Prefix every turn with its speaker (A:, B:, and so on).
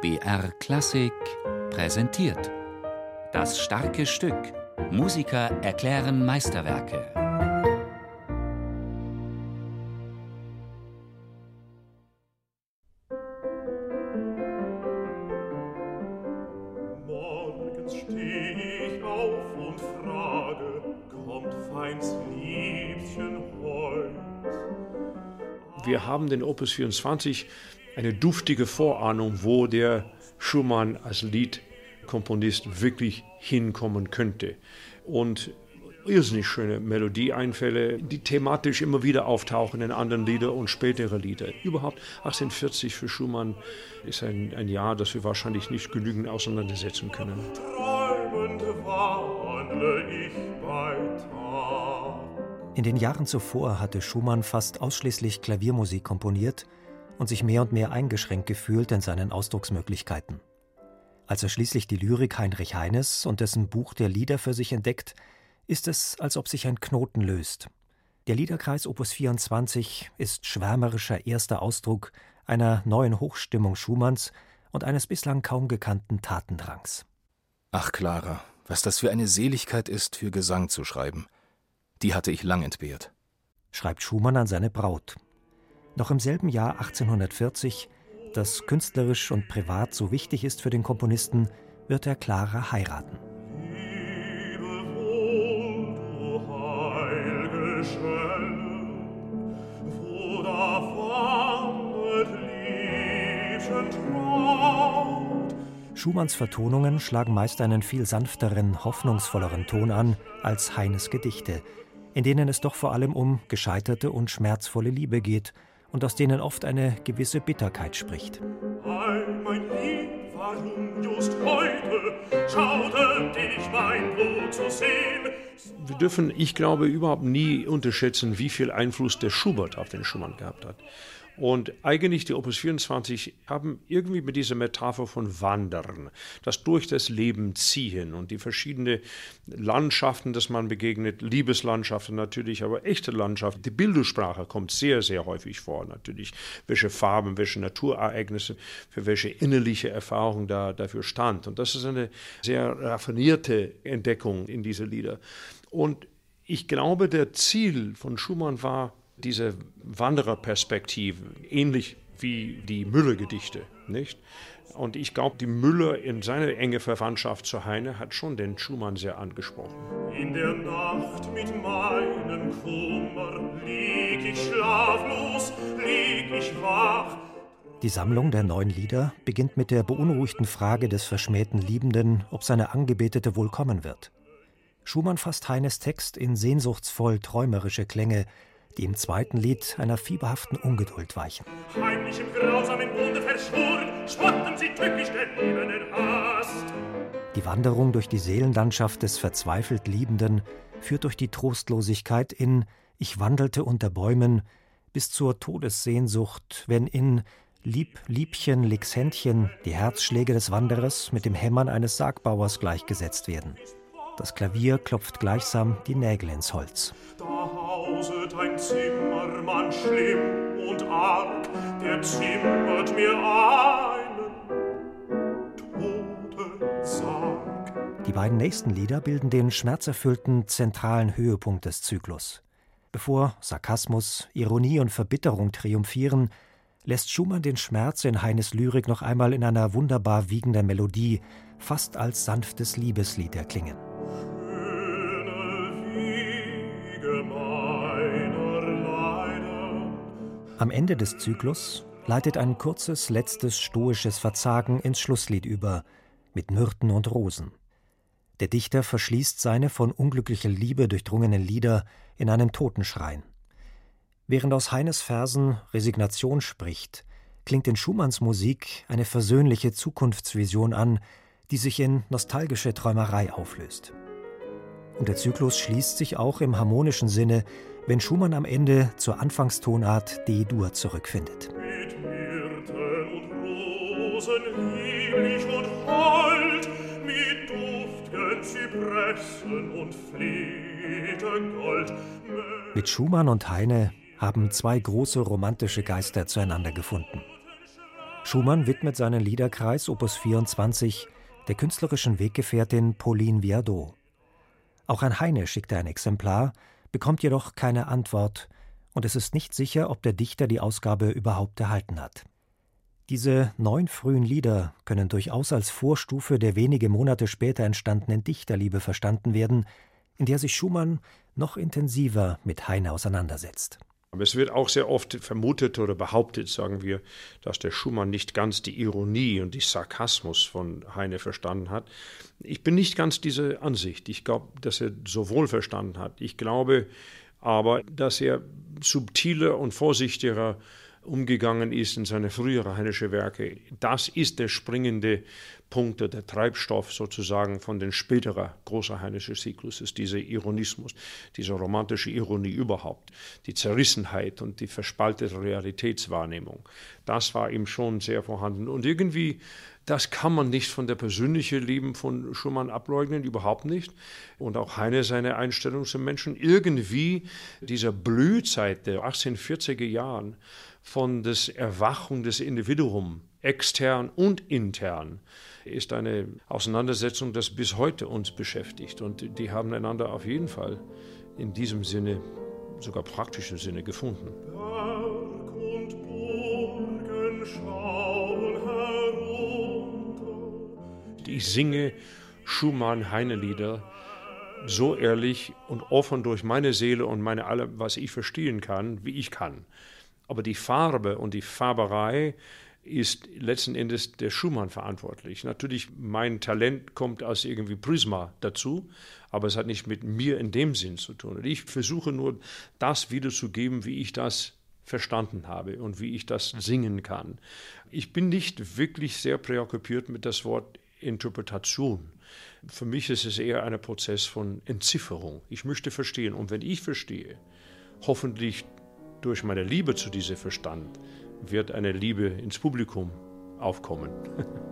A: BR Klassik präsentiert. Das starke Stück. Musiker erklären Meisterwerke.
B: Morgens steh ich auf und frage, kommt feins Liebchen heut?
C: Wir haben den Opus 24 eine duftige Vorahnung, wo der Schumann als Liedkomponist wirklich hinkommen könnte. Und irrsinnig schöne Melodieeinfälle, die thematisch immer wieder auftauchen in anderen Liedern und spätere Lieder. Überhaupt 1840 für Schumann ist ein, ein Jahr, das wir wahrscheinlich nicht genügend auseinandersetzen können.
B: Träumend wandle ich bei Tag.
D: In den Jahren zuvor hatte Schumann fast ausschließlich Klaviermusik komponiert und sich mehr und mehr eingeschränkt gefühlt in seinen Ausdrucksmöglichkeiten. Als er schließlich die Lyrik Heinrich Heines und dessen Buch der Lieder für sich entdeckt, ist es, als ob sich ein Knoten löst. Der Liederkreis Opus 24 ist schwärmerischer erster Ausdruck einer neuen Hochstimmung Schumanns und eines bislang kaum gekannten Tatendrangs.
E: Ach, Clara, was das für eine Seligkeit ist, für Gesang zu schreiben. Die hatte ich lang entbehrt.
D: schreibt Schumann an seine Braut. Noch im selben Jahr 1840, das künstlerisch und privat so wichtig ist für den Komponisten, wird er Clara heiraten. Schumanns Vertonungen schlagen meist einen viel sanfteren, hoffnungsvolleren Ton an als Heines Gedichte, in denen es doch vor allem um gescheiterte und schmerzvolle Liebe geht und aus denen oft eine gewisse Bitterkeit spricht.
B: Ei, mein Lieb, warum just heute mein Blut zu sehen?
C: Wir dürfen, ich glaube, überhaupt nie unterschätzen, wie viel Einfluss der Schubert auf den Schumann gehabt hat. Und eigentlich die Opus 24 haben irgendwie mit dieser Metapher von Wandern, das durch das Leben ziehen und die verschiedenen Landschaften, dass man begegnet, Liebeslandschaften natürlich, aber echte Landschaften. Die Bildersprache kommt sehr, sehr häufig vor natürlich, welche Farben, welche Naturereignisse, für welche innerliche Erfahrung da dafür stand. Und das ist eine sehr raffinierte Entdeckung in diese Lieder. Und ich glaube, der Ziel von Schumann war, diese Wandererperspektive, ähnlich wie die Müller-Gedichte, nicht? Und ich glaube, die Müller in seiner enge Verwandtschaft zu Heine hat schon den Schumann sehr angesprochen.
B: In der Nacht mit meinem Kummer lieg ich schlaflos, lieg ich wach.
D: Die Sammlung der neuen Lieder beginnt mit der beunruhigten Frage des verschmähten Liebenden, ob seine Angebetete wohl kommen wird. Schumann fasst Heines Text in sehnsuchtsvoll träumerische Klänge, die im zweiten Lied einer fieberhaften Ungeduld weichen.
B: Heimlich im grausamen Bunde verschworen, spotten sie tückisch der Liebenden Hast.
D: Die Wanderung durch die Seelenlandschaft des verzweifelt Liebenden führt durch die Trostlosigkeit in Ich wandelte unter Bäumen bis zur Todessehnsucht, wenn in Lieb, Liebchen, Licks Händchen die Herzschläge des Wanderers mit dem Hämmern eines Sargbauers gleichgesetzt werden. Das Klavier klopft gleichsam die Nägel ins Holz.
B: Da hauset ein Zimmermann schlimm und arg, der zimmert mir einen Todensarg.
D: Die beiden nächsten Lieder bilden den schmerzerfüllten zentralen Höhepunkt des Zyklus. Bevor Sarkasmus, Ironie und Verbitterung triumphieren, lässt Schumann den Schmerz in Heines Lyrik noch einmal in einer wunderbar wiegender Melodie, fast als sanftes Liebeslied erklingen. Am Ende des Zyklus leitet ein kurzes, letztes stoisches Verzagen ins Schlusslied über, mit Myrten und Rosen. Der Dichter verschließt seine von unglücklicher Liebe durchdrungenen Lieder in einem Totenschrein. Während aus Heines Versen Resignation spricht, klingt in Schumanns Musik eine versöhnliche Zukunftsvision an, die sich in nostalgische Träumerei auflöst. Und der Zyklus schließt sich auch im harmonischen Sinne, wenn Schumann am Ende zur Anfangstonart D-Dur zurückfindet.
B: mit Myrten und Rosen lieblich und hold, mit duftgen Zypressen und Fledergold.
D: Mit Schumann und Heine haben zwei große romantische Geister zueinander gefunden. Schumann widmet seinen Liederkreis Opus 24 der künstlerischen Weggefährtin Pauline Viardot. Auch an Heine schickt er ein Exemplar, bekommt jedoch keine Antwort, und es ist nicht sicher, ob der Dichter die Ausgabe überhaupt erhalten hat. Diese neun frühen Lieder können durchaus als Vorstufe der wenige Monate später entstandenen Dichterliebe verstanden werden, in der sich Schumann noch intensiver mit Heine auseinandersetzt.
C: Aber es wird auch sehr oft vermutet oder behauptet, sagen wir, dass der Schumann nicht ganz die Ironie und die Sarkasmus von Heine verstanden hat. Ich bin nicht ganz diese Ansicht. Ich glaube, dass er sowohl verstanden hat. Ich glaube aber, dass er subtiler und vorsichtiger umgegangen ist in seine früheren heinische Werke. Das ist der springende Punkt, der Treibstoff sozusagen von den späteren großen heinischen Zyklus, ist dieser Ironismus, diese romantische Ironie überhaupt, die Zerrissenheit und die verspaltete Realitätswahrnehmung. Das war ihm schon sehr vorhanden. Und irgendwie das kann man nicht von der persönlichen Leben von Schumann ableugnen, überhaupt nicht. Und auch Heine seine Einstellung zum Menschen. Irgendwie dieser Blühzeit der 1840er Jahren von der Erwachung des Individuums, extern und intern, ist eine Auseinandersetzung, das bis heute uns beschäftigt. Und die haben einander auf jeden Fall in diesem Sinne, sogar praktischen Sinne gefunden. Berg und Burgen ich singe Schumann-Heine-Lieder so ehrlich und offen durch meine Seele und meine alle, was ich verstehen kann, wie ich kann. Aber die Farbe und die Farberei ist letzten Endes der Schumann verantwortlich. Natürlich, mein Talent kommt als irgendwie Prisma dazu, aber es hat nicht mit mir in dem Sinn zu tun. Und ich versuche nur, das wiederzugeben, wie ich das verstanden habe und wie ich das singen kann. Ich bin nicht wirklich sehr präokkupiert mit das Wort Interpretation. Für mich ist es eher ein Prozess von Entzifferung. Ich möchte verstehen. Und wenn ich verstehe, hoffentlich durch meine Liebe zu diesem Verstand, wird eine Liebe ins Publikum aufkommen.